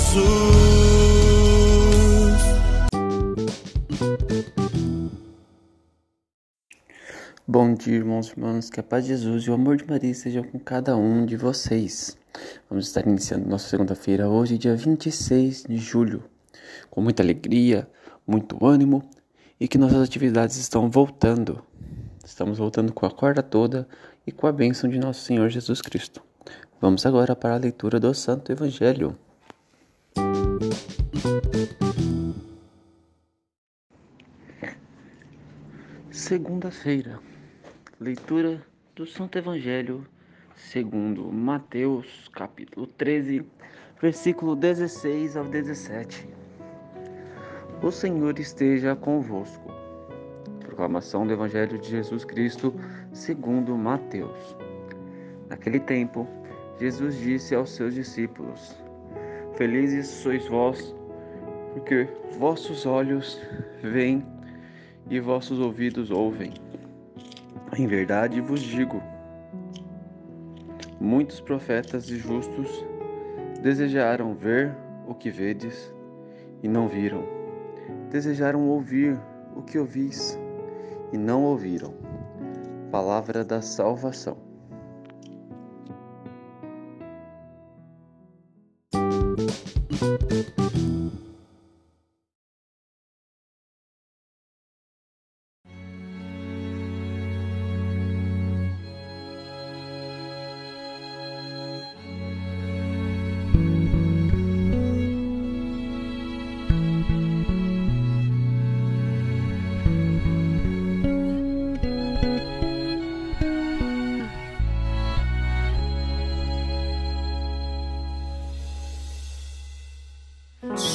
Jesus. Bom dia, irmãos e irmãs, que a paz de Jesus e o amor de Maria estejam com cada um de vocês. Vamos estar iniciando nossa segunda-feira hoje, dia 26 de julho, com muita alegria, muito ânimo e que nossas atividades estão voltando. Estamos voltando com a corda toda e com a bênção de nosso Senhor Jesus Cristo. Vamos agora para a leitura do Santo Evangelho. Segunda-feira, leitura do Santo Evangelho segundo Mateus, capítulo 13, versículo 16 ao 17. O Senhor esteja convosco. Proclamação do Evangelho de Jesus Cristo segundo Mateus. Naquele tempo, Jesus disse aos seus discípulos: Felizes sois vós, porque vossos olhos veem e vossos ouvidos ouvem. Em verdade vos digo: muitos profetas e justos desejaram ver o que vedes e não viram, desejaram ouvir o que ouvis e não ouviram. Palavra da salvação.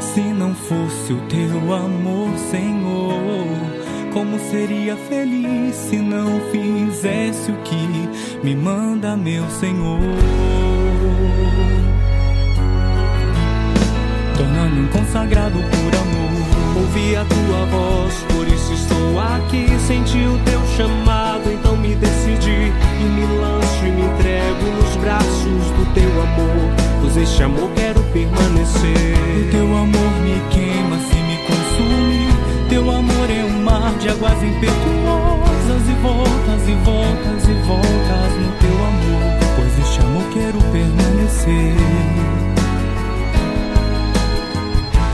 se não fosse o teu amor, Senhor? Como seria feliz se não fizesse o que me manda, meu Senhor? Tornar-me um consagrado por amor. Ouvi a tua voz, por isso Pois este amor quero permanecer. O teu amor me queima, se me consume. Teu amor é um mar de águas impetuosas e voltas